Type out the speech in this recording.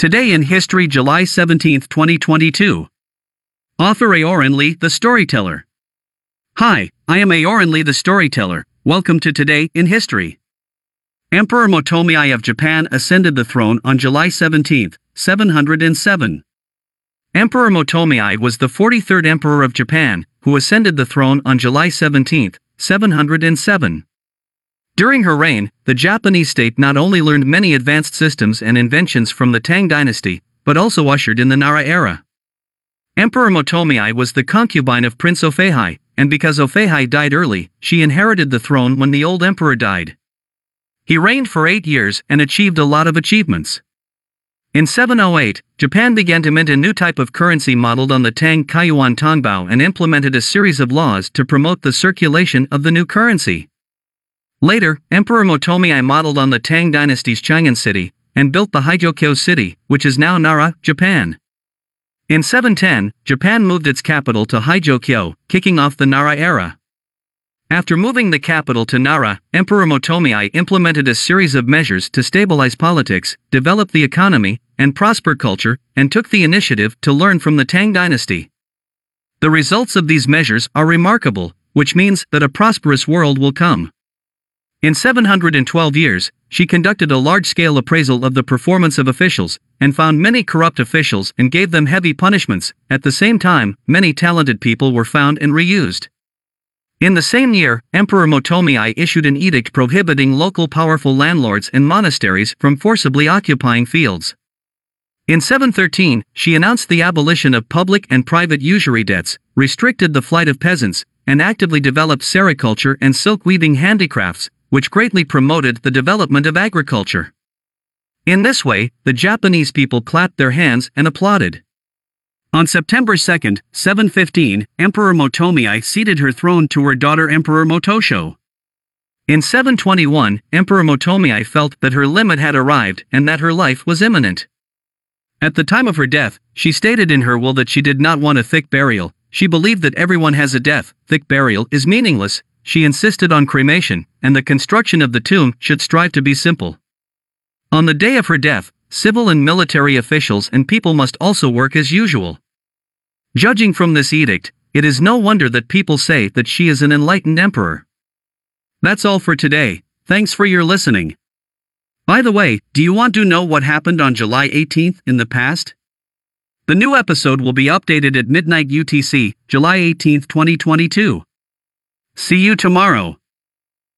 Today in History, July 17, 2022. Author Aoran Lee, the Storyteller. Hi, I am Aoran Lee, the Storyteller. Welcome to Today in History. Emperor Motomi of Japan ascended the throne on July 17, 707. Emperor Motomi was the 43rd emperor of Japan, who ascended the throne on July 17, 707. During her reign, the Japanese state not only learned many advanced systems and inventions from the Tang dynasty, but also ushered in the Nara era. Emperor Motomi was the concubine of Prince Ofei, and because Ofei died early, she inherited the throne when the old emperor died. He reigned for eight years and achieved a lot of achievements. In 708, Japan began to mint a new type of currency modeled on the Tang Kaiyuan Tongbao and implemented a series of laws to promote the circulation of the new currency. Later, Emperor Motomi modeled on the Tang dynasty's Chang'an city and built the Heijokyo city, which is now Nara, Japan. In 710, Japan moved its capital to Heijokyo, kicking off the Nara era. After moving the capital to Nara, Emperor Motomi implemented a series of measures to stabilize politics, develop the economy, and prosper culture, and took the initiative to learn from the Tang dynasty. The results of these measures are remarkable, which means that a prosperous world will come. In 712 years, she conducted a large scale appraisal of the performance of officials, and found many corrupt officials and gave them heavy punishments. At the same time, many talented people were found and reused. In the same year, Emperor Motomi issued an edict prohibiting local powerful landlords and monasteries from forcibly occupying fields. In 713, she announced the abolition of public and private usury debts, restricted the flight of peasants, and actively developed sericulture and silk weaving handicrafts, which greatly promoted the development of agriculture. In this way, the Japanese people clapped their hands and applauded. On September 2, 715, Emperor Motomi ceded her throne to her daughter Emperor Motosho. In 721, Emperor Motomi felt that her limit had arrived and that her life was imminent. At the time of her death, she stated in her will that she did not want a thick burial, she believed that everyone has a death, thick burial is meaningless, she insisted on cremation, and the construction of the tomb should strive to be simple. On the day of her death, civil and military officials and people must also work as usual. Judging from this edict, it is no wonder that people say that she is an enlightened emperor. That's all for today, thanks for your listening. By the way, do you want to know what happened on July 18th in the past? The new episode will be updated at midnight UTC, July 18, 2022. See you tomorrow.